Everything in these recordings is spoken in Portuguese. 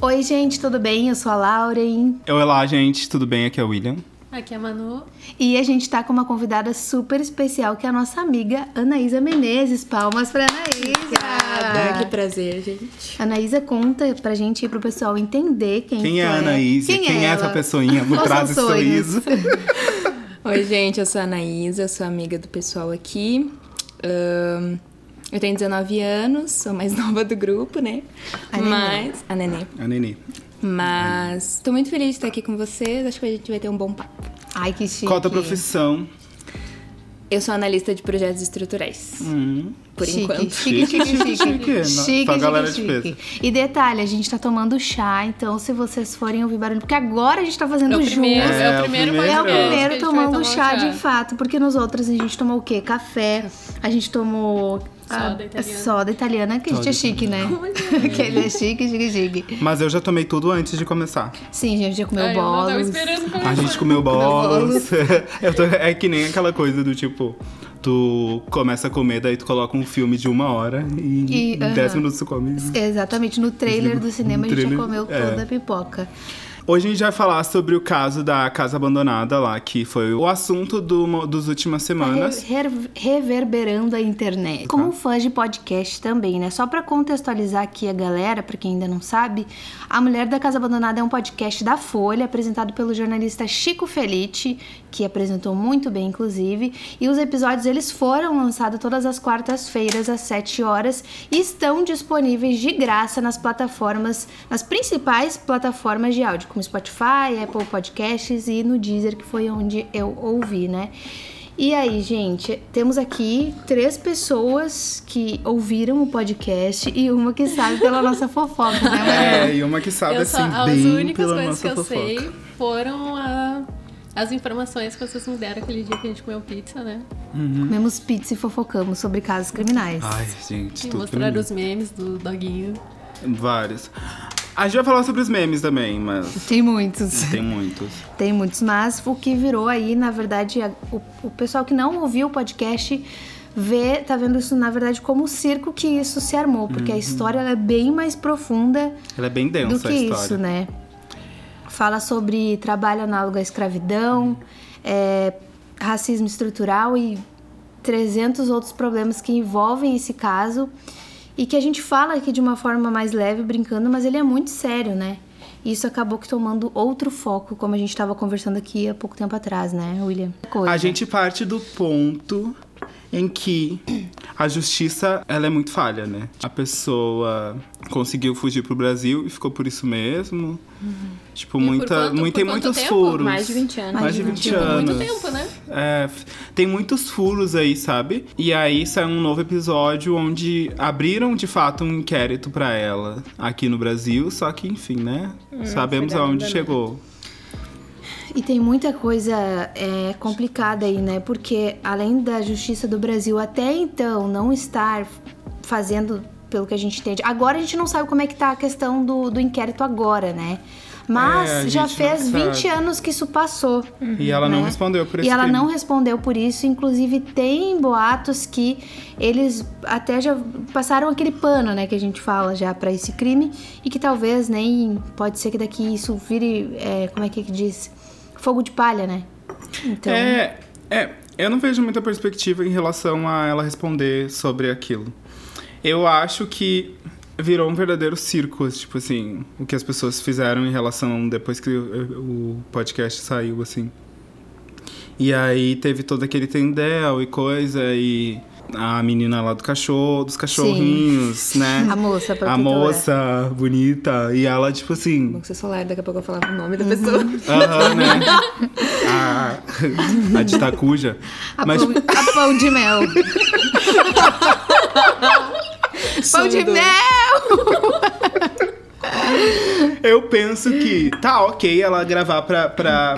Oi, gente, tudo bem? Eu sou a Lauren. Olá, gente, tudo bem? Aqui é o William. Aqui é a Manu. E a gente tá com uma convidada super especial, que é a nossa amiga Anaísa Menezes. Palmas pra Anaísa! Obrigada, que prazer, gente. Anaísa conta pra gente e pro pessoal entender quem, Quem é a Anaísa? Quem, Quem, é, essa ela? pessoinha por trás os sonhos? sorriso? Oi, gente, eu sou a Anaísa, eu sou amiga do pessoal aqui. Ahn, eu tenho 19 anos, sou mais nova do grupo, né? A. Mas. A Nenê. A Nenê. Mas tô muito feliz de estar aqui com vocês. Acho que a gente vai ter um bom papo. Ai, que chique. Qual a tua profissão? Eu sou analista de projetos estruturais. Hum. Por chique, enquanto. Chique, chique, chique. Chique, Chique, pra chique, galera de chique. peso. E detalhe, a gente tá tomando chá, então se vocês forem ouvir barulho, porque agora a gente tá fazendo É o juntos. primeiro, É, é, o primeiro primeiro. É o primeiro tomando um chá de fato, porque nos outros a gente tomou o quê? Café, a gente tomou a- Soda italiana. soda italiana, que a gente é chique, né? que ele é chique, chique, chique. Mas eu já tomei tudo antes de começar. Sim, a gente já comeu Ai, eu não tava bolos. esperando A gente comeu bolos. Eu tô- é que nem aquela coisa do tipo, tu começa a comer, daí tu coloca um filme de uma hora e, E, em aham. 10 minutos tu come. Exatamente, no trailer do cinema a gente já trailer, comeu é. toda a pipoca. Hoje a gente vai falar sobre o caso da casa abandonada lá, que foi o assunto do, dos últimas semanas. Re- re- reverberando a internet. Como fãs de podcast também, né? Só pra contextualizar aqui a galera, pra quem ainda não sabe, A Mulher da Casa Abandonada é um podcast da Folha, apresentado pelo jornalista Chico Felice, que apresentou muito bem, inclusive. E os episódios eles foram lançados todas as quartas-feiras às 7 horas e estão disponíveis de graça nas plataformas, nas principais plataformas de áudio, como Spotify, Apple Podcasts e no Deezer, que foi onde eu ouvi, né? E aí, gente, temos aqui três pessoas que ouviram o podcast e uma que sabe pela nossa fofoca, né, Maria? É, e uma que sabe Eu assim, só, as bem únicas pela coisas que nossa eu fofoca. sei foram a- as informações que vocês me deram aquele dia que a gente comeu pizza, né? Comemos pizza e fofocamos sobre casos criminais. Ai, gente, E tudo mostraram os memes do doguinho. Vários. A gente vai falar sobre os memes também, mas Tem muitos. tem muitos. Tem muitos, mas o que virou aí, na verdade, a- o, o pessoal que não ouviu o podcast vê, tá vendo isso, na verdade, como o circo que isso se armou, porque a história ela é bem mais profunda Ela é bem densa do que a história. isso, né? Fala sobre trabalho análogo à escravidão, é, racismo estrutural e 300 outros problemas que envolvem esse caso e que a gente fala aqui de uma forma mais leve, brincando, mas ele é muito sério, né? Isso acabou que tomando outro foco, como a gente estava conversando aqui há pouco tempo atrás, né, William? Coisa. A gente parte do ponto em que a justiça ela é muito falha, né? A pessoa conseguiu fugir pro Brasil e ficou por isso mesmo. Tipo, E muita, quanto- muito, tem muitos tempo? furos. Mais de 20 anos. Mais de 20 anos. anos. Muito tempo, né? É, tem muitos furos aí, sabe? E aí saiu um novo episódio onde abriram de fato um inquérito pra ela aqui no Brasil, só que enfim, né? Sabemos foi aonde nada, né? E tem muita coisa é, complicada aí, né? Porque além da justiça do Brasil até então não estar fazendo pelo que a gente entende. Agora a gente não sabe como é que tá a questão do, do inquérito agora, né? Mas É, já fez não 20 sabe. anos que isso passou. E ela não né? respondeu por E esse ela crime. não respondeu por isso. Inclusive, tem boatos que eles até já passaram aquele pano, né, que a gente fala já pra esse crime. E que talvez nem. Pode ser que daqui isso vire. é, como é que diz? Fogo de palha, né? Então. É, é, eu não vejo muita perspectiva em relação a ela responder sobre aquilo. Eu acho que virou um verdadeiro circo, tipo assim, o que as pessoas fizeram em relação depois que o, podcast saiu, assim. E aí teve todo aquele tendel e coisa, e a menina lá do cachorro, dos cachorrinhos, né? A moça, A protetora. moça bonita, e ela, tipo assim, Bom que você solar, daqui a pouco eu falava o nome da pessoa. Aham, né? A, a de Tacuja. A, Mas, pão, a pão de mel. pão de mel! eu penso que tá ok ela gravar pra, pra,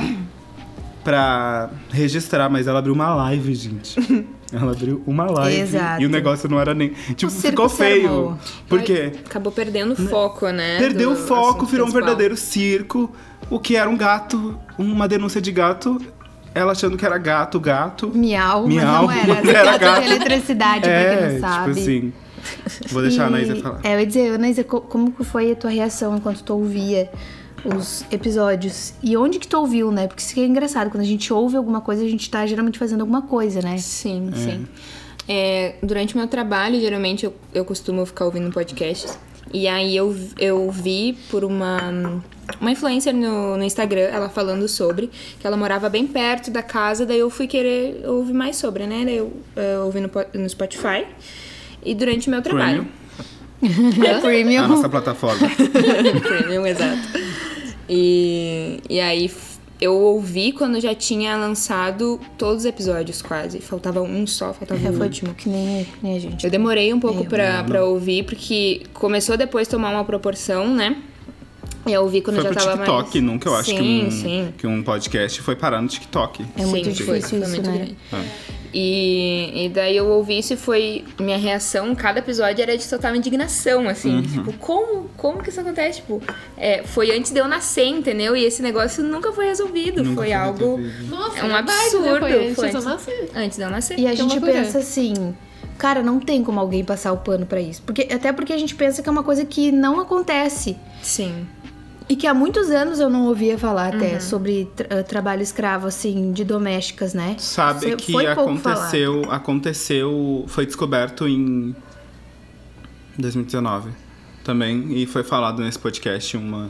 pra registrar, mas ela abriu uma live, gente. Ela abriu uma live. Exato. E o negócio não era nem. Tipo, circo ficou feio. armou. Por quê? Acabou perdendo o foco, né? Perdeu o foco, virou um verdadeiro circo. O que era um gato, uma denúncia de gato. Ela achando que era gato, gato. Miau, Miau, mas não era. mas era Gato gato. de eletricidade, pra quem não sabe. tipo assim. Vou deixar a E- Anaísa falar. É, eu ia dizer, Anaísa, co- como foi a tua reação enquanto tu ouvia os episódios? E onde que tu ouviu, né? Porque isso que é engraçado, quando a gente ouve alguma coisa, a gente tá geralmente fazendo alguma coisa, né? Sim, sim. É, durante o meu trabalho, geralmente eu, eu costumo ficar ouvindo podcasts. E aí eu, eu vi por uma, uma influencer no, no Instagram, ela falando sobre, que ela morava bem perto da casa, daí eu fui querer ouvir mais sobre, né? Daí eu, eu ouvi no, no Spotify. E durante o meu trabalho. É premium. A nossa plataforma. Premium, exato. E, e aí eu ouvi quando já tinha lançado todos os episódios, quase. Faltava um só, faltava É, o foi último. que nem, que nem a gente. Eu demorei um pouco Eu, pra, pra ouvir, porque começou depois a tomar uma proporção, né? E eu ouvi quando Foi já pro tava TikTok, mais... nunca eu acho sim, que, um, Sim, que um podcast foi parar no TikTok. É muito Sim, difícil foi isso, muito né? grande. E, e daí eu ouvi isso e foi... Minha reação, cada episódio era de total indignação, assim. Uhum. Tipo, como? Como que isso acontece? Tipo, é, foi antes de eu nascer, entendeu? E esse negócio nunca foi resolvido. Nunca foi foi algo... Nossa, É um né? absurdo, Foi antes foi de eu antes. nascer. Antes de eu nascer. E a Que gente loucura. pensa assim, cara, não tem como alguém passar o pano pra isso. Porque, até porque a gente pensa que é uma coisa que não acontece. Sim. E que há muitos anos eu não ouvia falar até Uhum. sobre tra- eh, trabalho escravo, assim, de domésticas, né? Sabe Isso que aconteceu, aconteceu, foi descoberto em 2019 também e foi falado nesse podcast uma,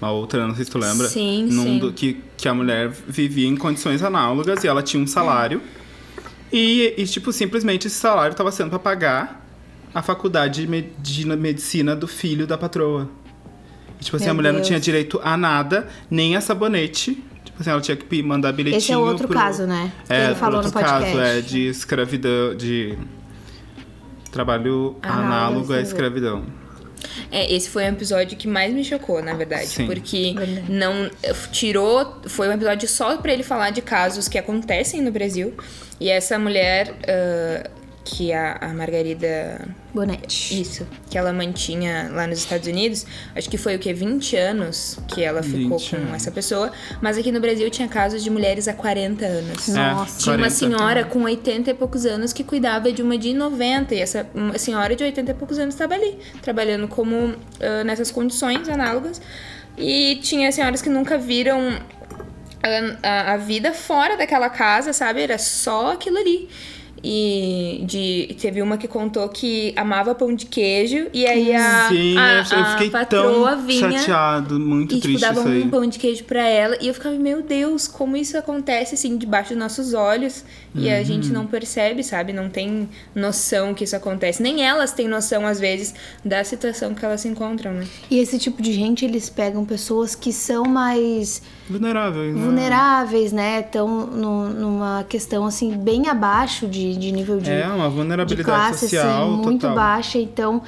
uma outra, não sei se tu lembra, Sim, num sim. do- que, que a mulher vivia em condições análogas e ela tinha um salário e, e tipo, simplesmente esse salário estava sendo para pagar a faculdade de medicina do filho da patroa. Tipo assim, Meu a mulher não Deus. tinha direito a nada, nem a sabonete. Tipo assim, ela tinha que mandar bilhetinho Esse é outro pro- caso, né? Que é, ele falou no outro podcast. caso, é de escravidão, de trabalho Análogo à análogo à escravidão. É, esse foi um episódio que mais me chocou, na verdade. Sim. Porque Verdade. não tirou. Foi um episódio só pra ele falar de casos que acontecem no Brasil. E essa mulher, ah, que a, a Margarida. Bonete. Isso, que ela mantinha lá nos Estados Unidos, acho que foi o que? 20 anos que ela ficou 20 com anos. essa pessoa. Mas aqui no Brasil tinha casos de mulheres há 40 anos. Nossa. Tinha uma 40. senhora com 80 e poucos anos que cuidava de uma de 90. E essa uma senhora de 80 e poucos anos estava ali, trabalhando como ah, nessas condições análogas. E tinha senhoras que nunca viram a, a- a vida fora daquela casa, sabe? Era só aquilo ali. E de, teve uma que contou que amava pão de queijo e aí a, Sim, a, eu a fiquei patroa tão vinha chateado, muito e, tipo, triste dava isso aí. um pão de queijo pra ela. E eu ficava, meu Deus, como isso acontece, assim, debaixo dos nossos olhos. E a Uhum. gente não percebe, sabe? Não tem noção que isso acontece. Nem elas têm noção, às vezes, da situação que elas se encontram, né? E esse tipo de gente, eles pegam pessoas que são mais Vulnerável, né? vulneráveis, né? Estão numa questão, assim, bem abaixo de, de nível de, É, uma de vulnerabilidade classe, social assim, muito total. baixa. Então,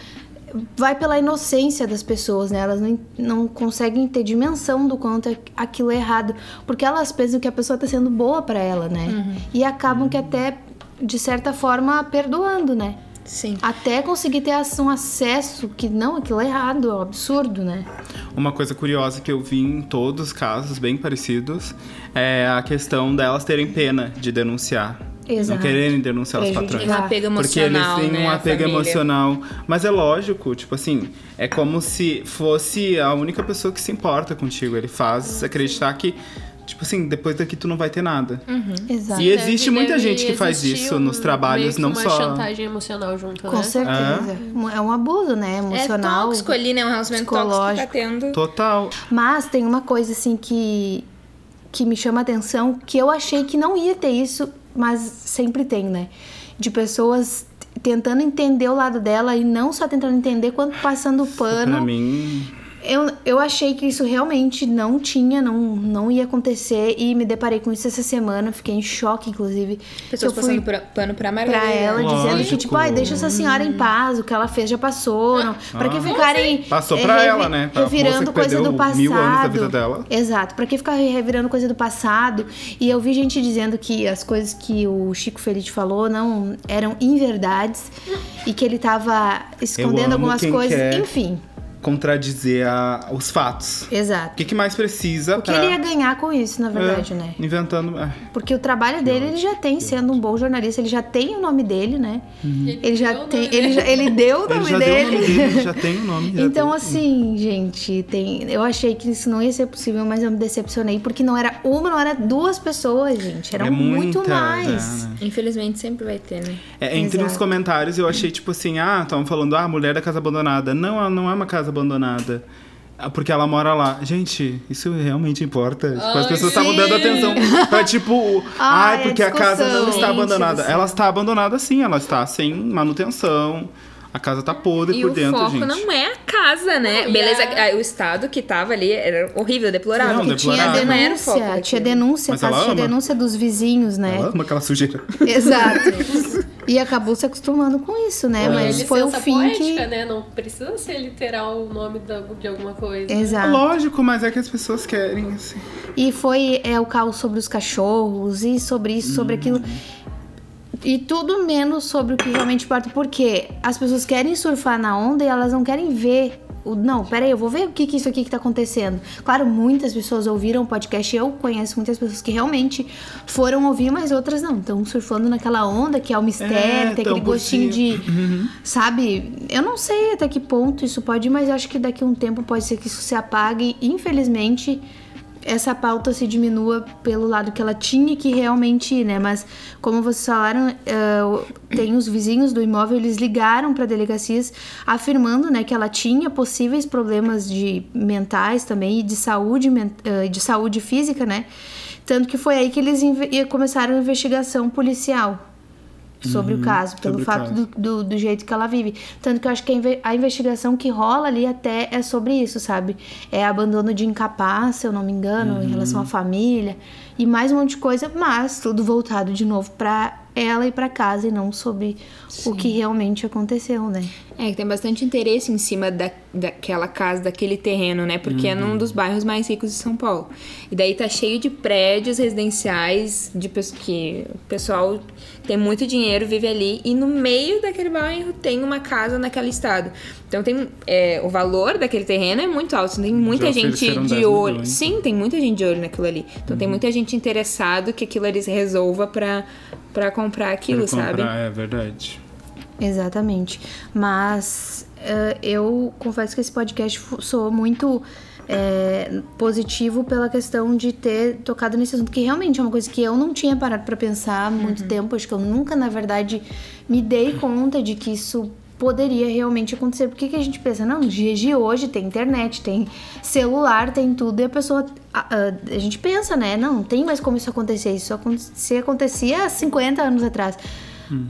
vai pela inocência das pessoas, né? Elas não, não conseguem ter dimensão do quanto aquilo é errado. Porque elas pensam que a pessoa tá sendo boa pra ela, né? Uhum. E acabam que até, de certa forma, perdoando, né? Sim. Até conseguir ter um acesso que não, aquilo é errado, é um absurdo, né? Uma coisa curiosa que eu vi em todos os casos bem parecidos é a questão delas terem pena de denunciar. Exato. Não quererem denunciar os patrões. Um apego Porque eles emocional, têm né? um apego emocional. Mas é lógico, tipo assim, é como se fosse a única pessoa que se importa contigo. Ele faz acreditar que, tipo assim, depois daqui tu não vai ter nada. Exato. E existe Deve- muita deve gente que faz isso um- nos trabalhos, meio que não uma só. chantagem emocional junto, Com né? certeza. É um abuso, né? Emocional. É tóxico ali, né? Um relacionamento tóxico que tá psicológico. tendo. Total. Mas tem uma coisa assim que que me chama a atenção, que eu achei que não ia ter isso, mas sempre tem, né? De pessoas tentando entender o lado dela e não só tentando entender, quanto passando pano. Pra mim, Eu, eu achei que isso realmente não tinha, não, não ia acontecer e me deparei com isso essa semana, fiquei em choque, inclusive. Pessoas passando por- pano pra Margarida. pra ela, dizendo que, Lógico. tipo, ai, deixa essa senhora em paz, o que ela fez já passou. Não. Pra que Ah. ficarem. Passou eh, pra ela, né? Pra Revirando coisa do passado. mil anos da vida dela. Exato. Pra que ficar revirando coisa do passado? E eu vi gente dizendo que as coisas que o Chico Feliz falou não eram inverdades e que ele tava escondendo algumas coisas. quer. Enfim. Contradizer a- os fatos. O Exato. que, que mais precisa O que pra... ele ia ganhar com isso, na verdade, É, né? Inventando... é. Porque o trabalho dele ele já tem, sendo um bom jornalista, ele já tem o nome dele, né? Ele já deu o tem, nome ele, já, ele deu o Ele nome já deu o dele. nome dele, já tem o nome. já Então, tem- assim, gente, tem. Eu achei que isso não ia ser possível, mas eu me decepcionei, porque não era uma, não era duas pessoas, gente. Eram É muito muita, mais. né? Infelizmente sempre vai ter, né? É, entre os Exato. comentários eu achei tipo assim, ah, estavam falando, ah, mulher da casa abandonada. Não, ela não é uma casa abandonada. Ah, Porque ela mora lá. Gente, isso realmente importa. Tipo, as pessoas estavam dando atenção pra tipo, Ai, ai, a porque a casa não está Gente abandonada. do Ela está abandonada sim, ela está sem manutenção. A casa tá podre E por o dentro, foco gente. não é a casa, né? Não, Beleza, o estado que tava ali era horrível, deplorável. Não, tinha deplorável. Não era o foco denúncia, tinha denúncia, Mas caso tinha ama. denúncia dos vizinhos, né? Ela ama aquela sujeira. Exato. e acabou se acostumando com isso, né? É Mas foi o fim poética, que. né? Não precisa ser literal o nome de alguma coisa. Exato. Lógico, mas é que as pessoas querem, assim. E foi é, o caos sobre os cachorros, e sobre isso, sobre aquilo. E tudo menos sobre o que realmente importa. Porque as pessoas querem surfar na onda e elas não querem ver. O, não, peraí, eu vou ver o que, que isso aqui que tá acontecendo. Claro, muitas pessoas ouviram o podcast. Eu conheço muitas pessoas que realmente foram ouvir, mas outras não. Estão surfando naquela onda que é o mistério, É, tem aquele gostinho de. Sabe? Eu não sei até que ponto isso pode, ir, mas eu acho que daqui a um tempo pode ser que isso se apague. Infelizmente, essa pauta se diminua pelo lado que ela tinha que realmente ir, né? Mas, como vocês falaram, eh, tem os vizinhos do imóvel, eles ligaram para delegacias afirmando, né, que ela tinha possíveis problemas de mentais também e de saúde, eh, de saúde física, né? Tanto que foi aí que eles começaram a investigação policial sobre o caso, pelo fato do, do, do jeito que ela vive. Tanto que eu acho que a, inve- a investigação que rola ali até é sobre isso, sabe? É abandono de incapaz, se eu não me engano, em relação à família e mais um monte de coisa, mas tudo voltado de novo pra ela e pra casa e não sobre o que realmente aconteceu, né? É, que tem bastante interesse em cima da, daquela casa, daquele terreno, né? Porque é num dos bairros mais ricos de São Paulo. E daí tá cheio de prédios residenciais, de que o pessoal tem muito dinheiro, vive ali. E no meio daquele bairro tem uma casa naquele estado. Então tem é, o valor daquele terreno é muito alto. Tem muita Já gente de 10 olho. milhões. Sim, tem muita gente de olho naquilo ali. Então tem muita gente interessado que aquilo ali se resolva pra, pra comprar aquilo, Pra sabe? comprar, É verdade. Exatamente. Mas eh, eu confesso que esse podcast soou muito eh, positivo pela questão de ter tocado nesse assunto, que realmente é uma coisa que eu não tinha parado pra pensar há muito tempo. Acho que eu nunca, na verdade, me dei conta de que isso poderia realmente acontecer. Porque que a gente pensa, não, nos dias de hoje tem internet, tem celular, tem tudo, e a pessoa. A, a- a gente pensa, né? Não, não tem mais como isso acontecer. Isso acontecia, acontecia há 50 anos atrás.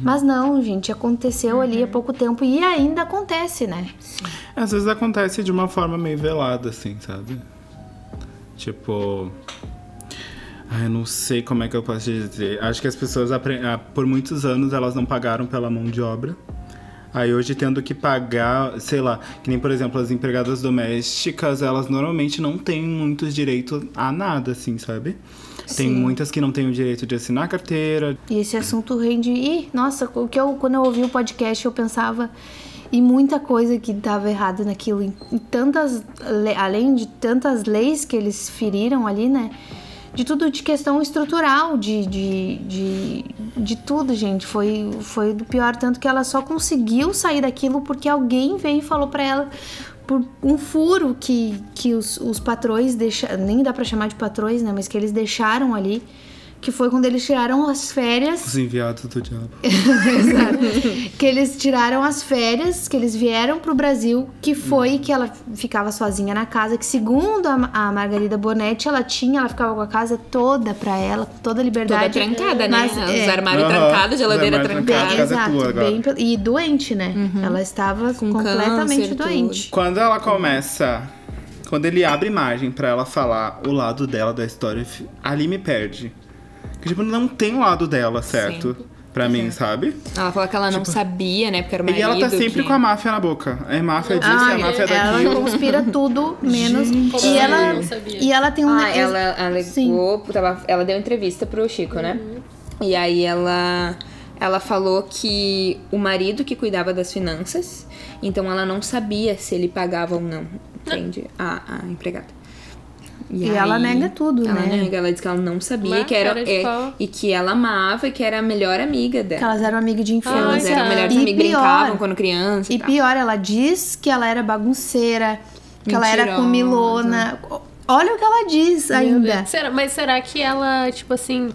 Mas não, gente, aconteceu ali há pouco tempo e ainda acontece, né? Às vezes acontece de uma forma meio velada, assim, sabe? Tipo. Ai, eu não sei como é que eu posso dizer. Acho que as pessoas, ah, por muitos anos, elas não pagaram pela mão de obra. Aí hoje, tendo que pagar, sei lá, que nem, por exemplo, as empregadas domésticas, elas normalmente não têm muitos direitos a nada, assim, sabe? Tem Sim. muitas que não têm o direito de assinar carteira, E esse assunto rende. Ih, nossa, o que eu, quando eu ouvi o podcast, eu pensava em muita coisa que estava errado naquilo. Tantas. Além de tantas leis que eles feriram ali, né? De tudo de questão estrutural, de, de, de, de tudo, gente. Foi, foi do pior. Tanto que ela só conseguiu sair daquilo porque alguém veio e falou pra ela por um furo que, que os, os patrões deixaram. Nem dá pra chamar de patrões, né? Mas que eles deixaram ali. Que foi quando eles tiraram as férias os enviados do diabo. Exato. que eles tiraram as férias, que eles vieram pro Brasil, que foi que ela ficava sozinha na casa, que segundo a, a Margarida Bonetti, ela tinha, ela ficava com a casa toda pra ela, com toda a Toda liberdade. trancada, né? Mas, Os é, armários Aham, trancados, os geladeira trancada. é exato, agora. bem, e doente, né? Ela estava Com completamente doente. Quando ela começa. Quando ele abre imagem pra ela falar o lado dela da história, ali me perde. Que, tipo, não tem o lado dela, certo? Pra mim, sabe? Ela falou que ela não sabia, né? Porque era o marido E ela tá sempre que... com a máfia na boca. É máfia disso, Ah, é máfia ela daquilo. conspira tudo, menos. Como e, ela, não sabia. e ela tem um. Ah, ela alegou, Sim. tava, ela deu entrevista pro Chico, né? Uhum. E aí ela ela falou que o marido que cuidava das finanças, então ela não sabia se ele pagava ou não, entende? A, a empregada. E ela nega tudo, ela né? nega, ela diz que ela não sabia Mas que era é, pau. e que ela amava e que era a melhor amiga Que dela. elas eram amigas de infância. Elas eram melhores E amigas, pior- brincavam quando criança. E, E tal. pior, ela diz que ela era bagunceira, que ela era Mentirosa. comilona. Olha o que ela diz ainda. Será- mas será que ela, tipo assim,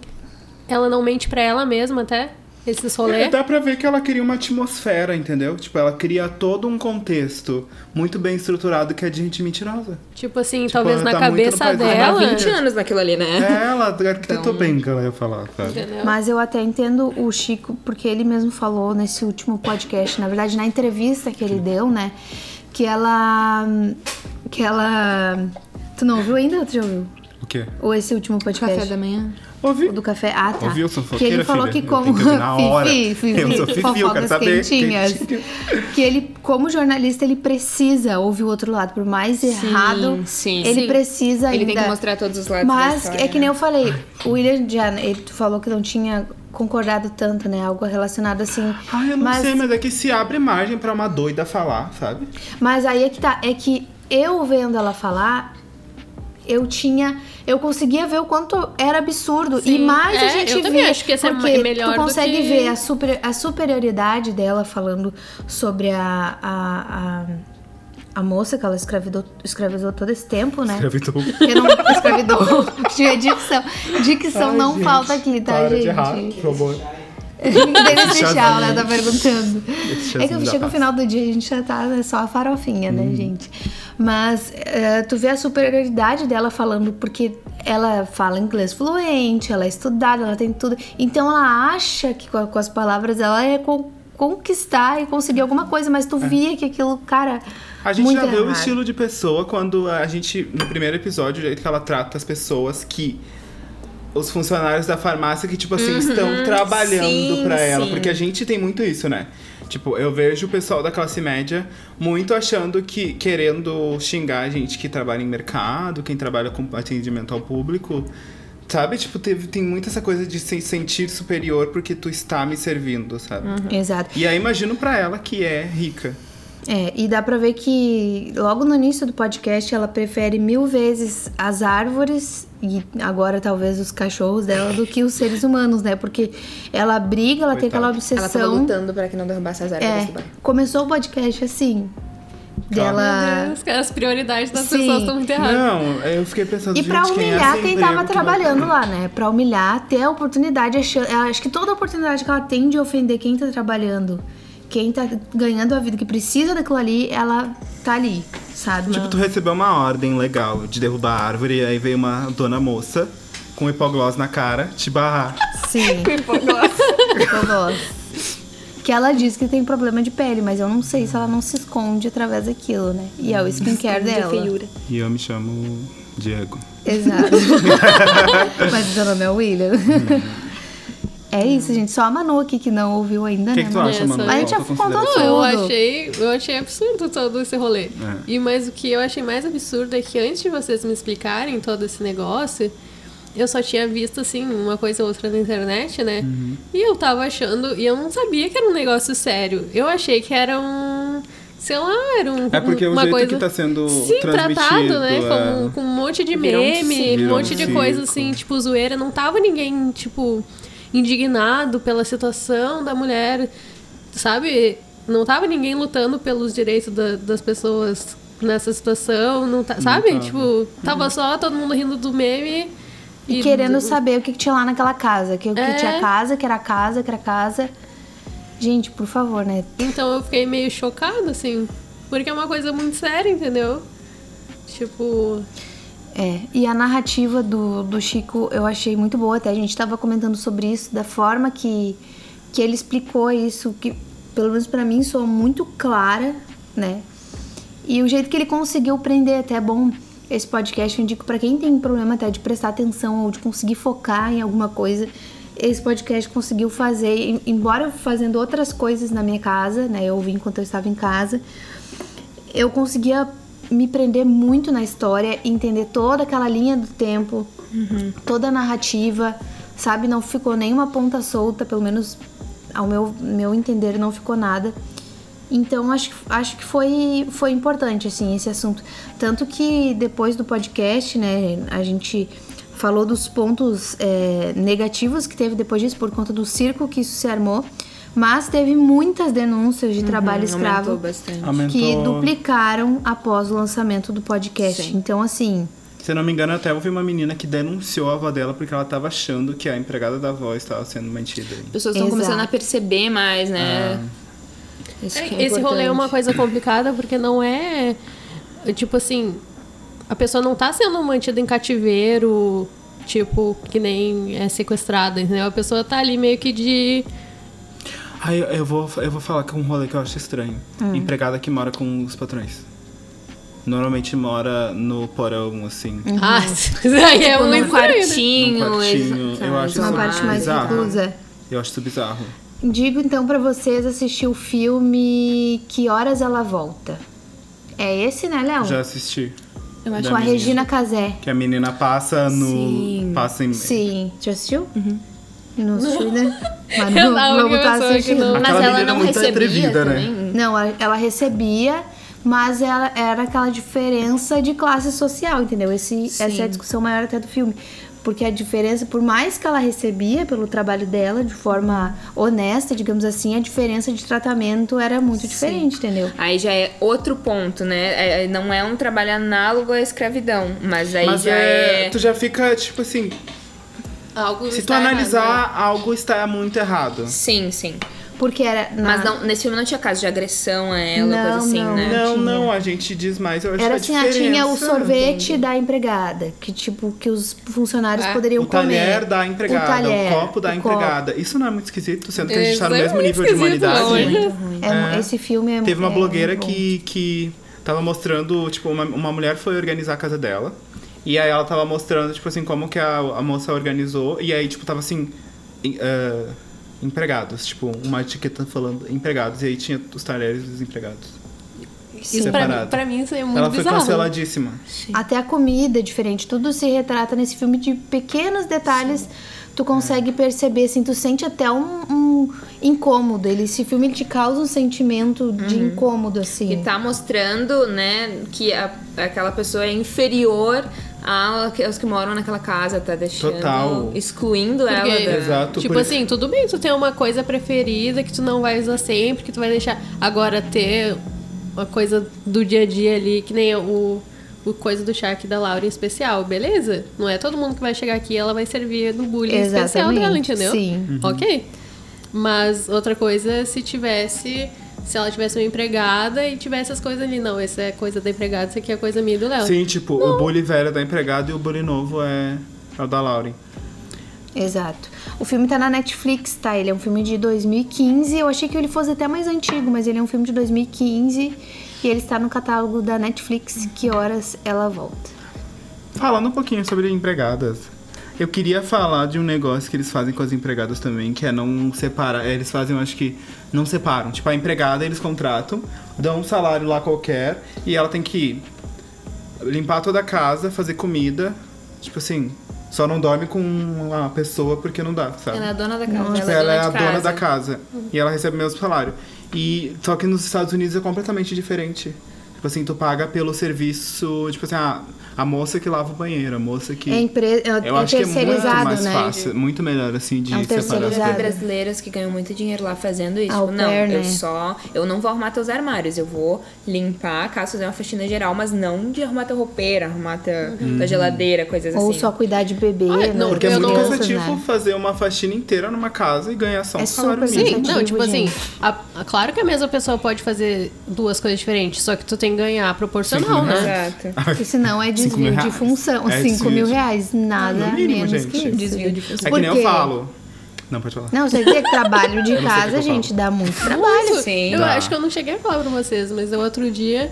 ela não mente pra ela mesma até? Esses É, rolês? dá pra ver que ela cria uma atmosfera, entendeu? Tipo, ela cria todo um contexto muito bem estruturado que é de gente mentirosa. Tipo assim, talvez ela na tá cabeça. Ela dela. há 20 anos naquilo ali, né? É, ela arquitetou Então- bem o que ela ia falar, sabe? Entendeu? Mas eu até entendo o Chico, porque ele mesmo falou nesse último podcast, na verdade, na entrevista que ele deu, né? Que ela. Que ela. Tu não ouviu ainda ou tu já ouviu? O quê? Ou esse último podcast? Café da manhã. Ouvi. O do café. Ah, tá. Ouviu, que ele falou filha? que como que na hora. Fifi, Fifi, Eu sou Fifi, eu quero fofocas saber quentinhas. Que ele, como jornalista, ele precisa ouvir o outro lado, por mais errado, sim, ele sim. precisa ainda. Ele tem que mostrar todos os lados da Mas história, é que nem né? eu falei, o William já, ele falou que não tinha concordado tanto, né? Algo relacionado assim. Ai, eu não mas, sei, mas é que se abre margem pra uma doida falar, sabe? mas aí é que tá, é que eu vendo ela falar, eu tinha, eu conseguia ver o quanto era absurdo e Sim. mais a É, gente eu também via, acho que esse é porque melhor tu do consegue que- ver a, super, a superioridade dela falando sobre a, a, a, a moça que ela escravidou, escravizou todo esse tempo, né? Escravidou. Eu não escravidou. Tinha dicção. Dicção Ai, não gente, falta aqui, tá, para gente? de errar, chazinho. Michel, né? Tá perguntando. É que chega no final do dia, a gente já tá né, só a farofinha, né, gente? Mas eh, tu vê a superioridade dela falando, porque ela fala inglês fluente, ela é estudada, ela tem tudo. Então ela acha que com, com as palavras ela é con- conquistar e conseguir alguma coisa, mas tu via que aquilo, cara. A gente já vê o estilo de pessoa quando a gente, no primeiro episódio, o jeito que ela trata as pessoas que. Os funcionários da farmácia que, tipo assim, estão trabalhando pra ela. Porque a gente tem muito isso, né? Tipo, eu vejo o pessoal da classe média muito achando que, querendo xingar a gente que trabalha em mercado, quem trabalha com atendimento ao público. Sabe? Tipo, teve, tem muito essa coisa de se sentir superior porque tu está me servindo, sabe? Exato. E aí imagino pra ela que é rica. É, e dá pra ver que logo no início do podcast ela prefere mil vezes as árvores e agora talvez os cachorros dela do que os seres humanos, né? Porque ela briga, ela tem aquela Coitada. Ela tava obsessão. lutando pra que não derrubasse as árvores É, começou o podcast assim. Meu Dela. Deus, cara, as prioridades das Sim. pessoas estão muito erradas. Não, eu fiquei pensando, E pra gente, quem é humilhar sem quem emprego tava trabalhando lá, né? Pra humilhar, ter a oportunidade, acho que toda oportunidade que ela tem de ofender quem tá trabalhando, quem tá ganhando a vida, que precisa daquilo ali, ela tá ali, sabe? Tipo, tu recebeu uma ordem legal de derrubar a árvore, e aí veio uma dona moça com hipoglós na cara te barrar. Sim. Hipoglós. Que ela diz que tem problema de pele, mas eu não sei se ela não se esconde através daquilo, né? E é o skincare De dela. E eu me chamo Diego. Exato. mas o seu nome é William. É isso, gente. Só a Manu aqui que não ouviu ainda, que, né? que tu Manu? acha, mano? Mas a gente já contou? Não, eu tudo. achei, eu achei absurdo todo esse rolê. É. E mas o que eu achei mais absurdo é que antes de vocês me explicarem todo esse negócio, eu só tinha visto assim uma coisa ou outra na internet, né? Uhum. E eu tava achando, e eu não sabia que era um negócio sério. Eu achei que era um, sei lá, era um É porque o uma jeito coisa que tá sendo Sim, tratado, né? é. Com, com um monte de um meme, um Virou monte um de coisa assim, tipo, zoeira. Não tava ninguém, tipo, indignado pela situação da mulher, sabe? Não tava ninguém lutando pelos direitos da- das pessoas nessa situação, não tá, sabe? tava. Tipo, tava só todo mundo rindo do meme. E querendo do- saber o que, que tinha lá naquela casa. Que, que É. tinha casa, que era casa, que era casa. Gente, por favor, né? Então eu fiquei meio chocada, assim. Porque é uma coisa muito séria, entendeu? Tipo. É, e a narrativa do, do Chico eu achei muito boa, até a gente tava comentando sobre isso, da forma que, que ele explicou isso, que pelo menos pra mim soou muito clara, né? E o jeito que ele conseguiu prender, até é bom esse podcast, eu indico pra quem tem problema até de prestar atenção ou de conseguir focar em alguma coisa, esse podcast conseguiu fazer, em- embora fazendo outras coisas na minha casa, né? Eu ouvi enquanto eu estava em casa, eu conseguia me prender muito na história, entender toda aquela linha do tempo, toda a narrativa, sabe? Não ficou nenhuma ponta solta, pelo menos ao meu, meu entender, não ficou nada. Então acho, acho que foi, foi importante assim esse assunto. Tanto que depois do podcast, né, a gente falou dos pontos é, negativos que teve depois disso, por conta do circo que isso se armou. Mas teve muitas denúncias de trabalho escravo Aumentou bastante. Aumentou. que duplicaram após o lançamento do podcast. Sim. Então, assim, Se eu não me engano, até houve uma menina que denunciou a avó dela porque ela tava achando que a empregada da avó estava sendo mantida. As pessoas estão começando a perceber mais, né? Isso que é Esse rolê é uma coisa complicada porque não é. Tipo assim. A pessoa não tá sendo mantida em cativeiro, tipo, que nem é sequestrada, entendeu? A pessoa tá ali meio que de. Ah, eu, eu vou, eu vou falar com um rolê que eu acho estranho. Hum. Empregada que mora com os patrões. Normalmente mora no porão, assim. Ah, isso aí é Tipo, num estranho, né? quartinho, Num quartinho, eu acho uma isso parte mais bizarro. reclusa. Eu acho isso bizarro. Digo então pra vocês assistir o filme Que Horas Ela Volta. É esse, né, Léo? Já assisti. Eu acho Com a menina. Regina Casé. Que a menina passa no. Sim. Passa em. Sim. Já assistiu? Não assistiu, né? Mas não, a vamos única estar pessoa que assistindo. não- Mas Aquela ela menina não muito recebia atrevida, né? também? Não, ela recebia, mas ela era aquela diferença de classe social, entendeu? Esse, essa é a discussão maior até do filme. Porque a diferença, por mais que ela recebia pelo trabalho dela de forma honesta, digamos assim, a diferença de tratamento era muito diferente, entendeu? Aí já é outro ponto, né? É- não é um trabalho análogo à escravidão, mas aí Mas já é, é... Tu já fica, tipo assim. Algo Se tu está errado, analisar, né? algo está muito errado. Sim, sim. Porque era. na- Mas não, nesse filme não tinha caso de agressão a ela, Não, coisa assim, não. né? Não, tinha. não, a gente diz mais. Eu acho Era que a assim, ah, tinha o sorvete da empregada, que tipo, que os funcionários Ah, poderiam O comer. talher da empregada, o, talher, copo da o empregada. Isso não é muito esquisito, sendo que a gente Isso tá no é mesmo nível de humanidade. não, É, É. Esse filme é Teve uma é blogueira muito bom. que, que tava mostrando, tipo, uma, uma mulher foi organizar a casa dela. E aí ela tava mostrando, tipo assim, como que a, a moça organizou. E aí, tipo, tava assim. em- ah, empregados, tipo, uma etiqueta falando empregados. E aí tinha os talheres dos empregados. Isso pra, separado. pra mim isso é muito ela foi bizarro. canceladíssima. Até a comida é diferente, tudo se retrata nesse filme de pequenos detalhes. Tu consegue perceber, assim, tu sente até um, um incômodo. Ele, esse filme te causa um sentimento de incômodo, assim. Que tá mostrando, né, que a- aquela pessoa é inferior a- aos que moram naquela casa, tá deixando. Total. Excluindo ela Porque, da. Exato, Tipo por- assim, tudo bem, tu tem uma coisa preferida que tu não vai usar sempre, que tu vai deixar. Agora, ter uma coisa do dia a dia ali, que nem o, o coisa do chá aqui da Laura em especial, beleza? Não é todo mundo que vai chegar aqui e ela vai servir no bullying especial Exatamente, dela, entendeu? sim. Ok. Mas outra coisa se tivesse. Se ela tivesse uma empregada e tivesse as coisas ali. Não, essa é coisa da empregada, isso aqui é coisa minha e do Léo. Sim, tipo, o bully velho é da empregada e o bully novo é, é o da Lauren. Exato. O filme tá na Netflix, tá? Ele é um filme de 2015. Eu achei que ele fosse até mais antigo, mas ele é um filme de 2015 e ele está no catálogo da Netflix. Que horas ela volta? Falando um pouquinho sobre empregadas, eu queria falar de um negócio que eles fazem com as empregadas também, que é não separar. Eles fazem, eu acho que não separam. Tipo, a empregada eles contratam, dão um salário lá qualquer e ela tem que limpar toda a casa, fazer comida. Tipo assim, só não dorme com a pessoa porque não dá, sabe? Ela é a dona da casa. Tipo, ela, ela é a dona casa. da casa. E ela recebe o mesmo salário. E só que nos Estados Unidos é completamente diferente. Tipo assim, tu paga pelo serviço, tipo assim, a, a moça que lava o banheiro, a moça que. É, empre... é, Eu é acho que é muito mais né? fácil, muito melhor assim de É um separar. Exato. brasileiras que ganham muito dinheiro lá fazendo isso. Au não, pair, eu né? só. Eu não vou arrumar teus armários, eu vou limpar a casa, fazer uma faxina geral, mas não de arrumar teu roupeiro, arrumar tua, tua geladeira, coisas Ou assim. só cuidar de bebê, Ah, né? não, Porque é muito cansativo né? fazer uma faxina inteira numa casa e ganhar só um É salário super mínimo. Sim, não, tipo assim, gente. a- a- claro que a mesma pessoa pode fazer duas coisas diferentes, só que tu tem que ganhar proporcional, né? Exato. Porque senão é desvio de reais. função. É 5 desvio mil reais, nada No mínimo, menos gente. que isso. Desvio de função. É que nem eu falo. Não, pode falar. Não, você dizer que trabalho de que casa, gente, dá muito trabalho. Sim. Eu Dá. acho que eu não cheguei a falar pra vocês, mas outro dia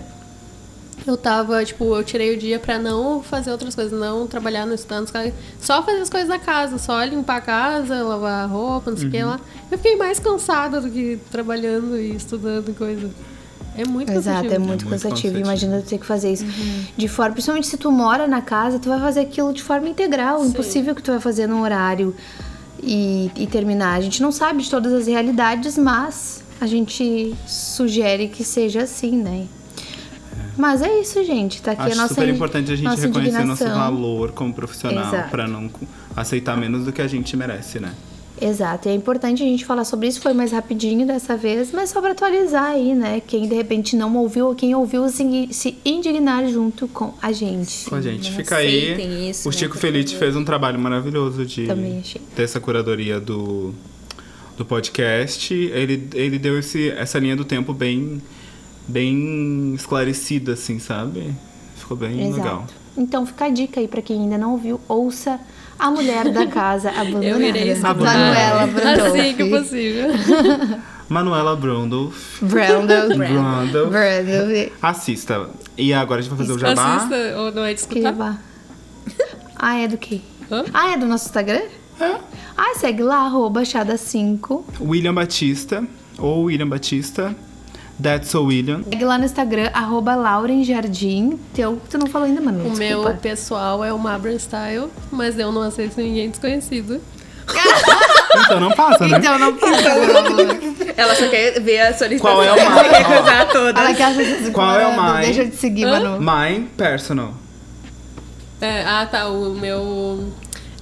eu tava, tipo, eu tirei o dia pra não fazer outras coisas, não trabalhar no caras, só fazer as coisas da casa, só limpar a casa, lavar a roupa, não sei o que Uhum. lá. Eu fiquei mais cansada do que trabalhando e estudando e coisa. É muito Exato, cansativo. é muito, É muito cansativo. cansativo. Imagina tu ter que fazer isso de forma. Principalmente se tu mora na casa, tu vai fazer aquilo de forma integral. Impossível que tu vai fazer num horário. e, e terminar. A gente não sabe de todas as realidades, mas a gente sugere que seja assim, né? Mas é isso, gente. Tá aqui Acho a nossa super importante a gente nossa reconhecer nosso indignação. valor como profissional Exato. pra não aceitar menos do que a gente merece, né? Exato, e é importante a gente falar sobre isso. Foi mais rapidinho dessa vez, mas só pra atualizar aí, né? Quem de repente não ouviu ou quem ouviu se, indignar junto com a gente. Com a gente. não Fica aí. isso, o né, Chico favor. fez um trabalho maravilhoso de dessa curadoria do, do podcast. Ele, ele deu esse, essa linha do tempo bem, bem esclarecida, assim, sabe? Ficou bem legal. Exato. Então fica a dica aí pra quem ainda não ouviu, ouça A Mulher da Casa Abandonada. Eu irei escutar. Manuela Brandolfi. Assim que possível. Manuela Brondolf. Brandolfi. Brondolf. Brandolfi. Assista. E agora a gente vai fazer o jabá. Assista, ou não é de Que escutar? jabá. Ah, é do quê? Hã? Ah, é do nosso Instagram? É. Ah, segue lá, arroba Chada5. William Batista. Ou William Batista. That's so William. Segue lá no Instagram, arroba Lauren Jardim. Teu, tu não falou ainda, mano. O meu desculpa. pessoal é o Mabra Style, mas eu não aceito ninguém desconhecido. Então não passa, né? Então não passa. Ela só quer ver a solicitação. Qual é o Ela mais- quer cruzar todas. Ela quer acessar Qual é o mais? Deixa eu te seguir, Hã? Manu. Mine personal. É, ah, tá. O meu.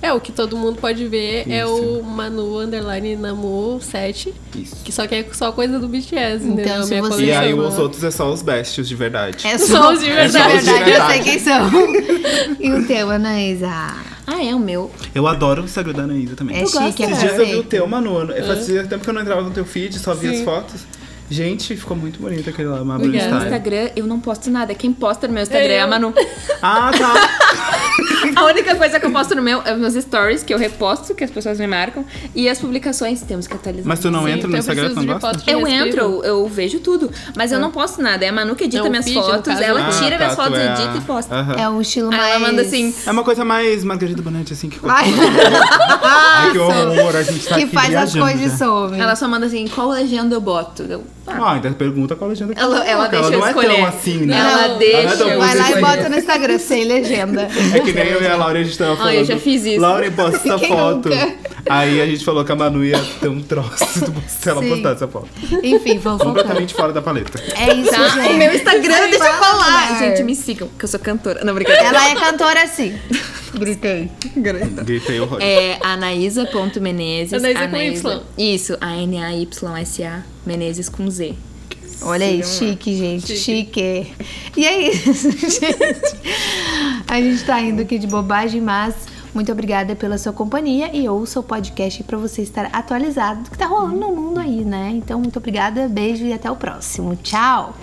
É, o que todo mundo pode ver é Isso. o Manu Underline Namu 7. Isso. Que só que é só coisa do BTS, entendeu? Então, se Minha você- E aí coleção. os outros é só os besties de verdade. É Só os de é só verdade. os de verdade, eu sei quem são. e o teu, Anaísa? Ah, é o meu. Eu adoro o Instagram da Anaísa também. É chique, é Esses dias eu vi o teu, Manu. Eu fazia tempo que eu não entrava no teu feed, só via as Sim. fotos. Gente, ficou muito bonito aquele lá, Obrigada. No. Instagram eu não posto nada. Quem posta no meu Instagram é a Eu. Manu. Ah, tá. A única coisa que eu posto no meu é os meus stories, que eu reposto, que as pessoas me marcam. E as publicações, temos que atualizar. Mas tu não Sim, entra no então Instagram, tu preciso não de gosta? Eu entro, eu, vejo tudo. Mas eu não posto nada. É a Manu que edita Não, minhas fotos. Ela Ah, tira tá, minhas fotos, é a- edita e posta. É o estilo mais... ela manda assim. É uma coisa mais Margarida Bonete, assim, que Ai. Ai, que horror, a gente tá que faz as coisas some. Ela só manda assim, qual legenda eu boto? Eu, ah, Ah, ainda pergunta qual legenda que Ela- ela deixa eu não é escolher. tão assim, né? Ela Não, deixa. ela é tão eu Vai lá e bota no Instagram, sem legenda. É que nem eu e a Laura, a gente tava falando. Ah, eu já fiz isso. Laura, posta essa foto. nunca? Aí a gente falou que a Manu ia ter um troço se ela Sim. postasse essa foto. Enfim, vamos. Completamente fora da paleta. É isso, Tá? gente. O meu Instagram, deixa eu falar. Gente, me sigam, que eu sou cantora. Não, brincadeira. Ela é cantora assim. Gritei. Gritei horror. É anaísa.menezes. Anaísa com Y. Isso, A-N-A-Y-S-A, Menezes com Z. Olha aí, chique, gente. Chique. E é isso, gente. A gente tá indo aqui de bobagem, mas muito obrigada pela sua companhia e ouça o podcast pra você estar atualizado do que tá rolando no mundo aí, né? Então, muito obrigada, beijo e até o próximo. Tchau!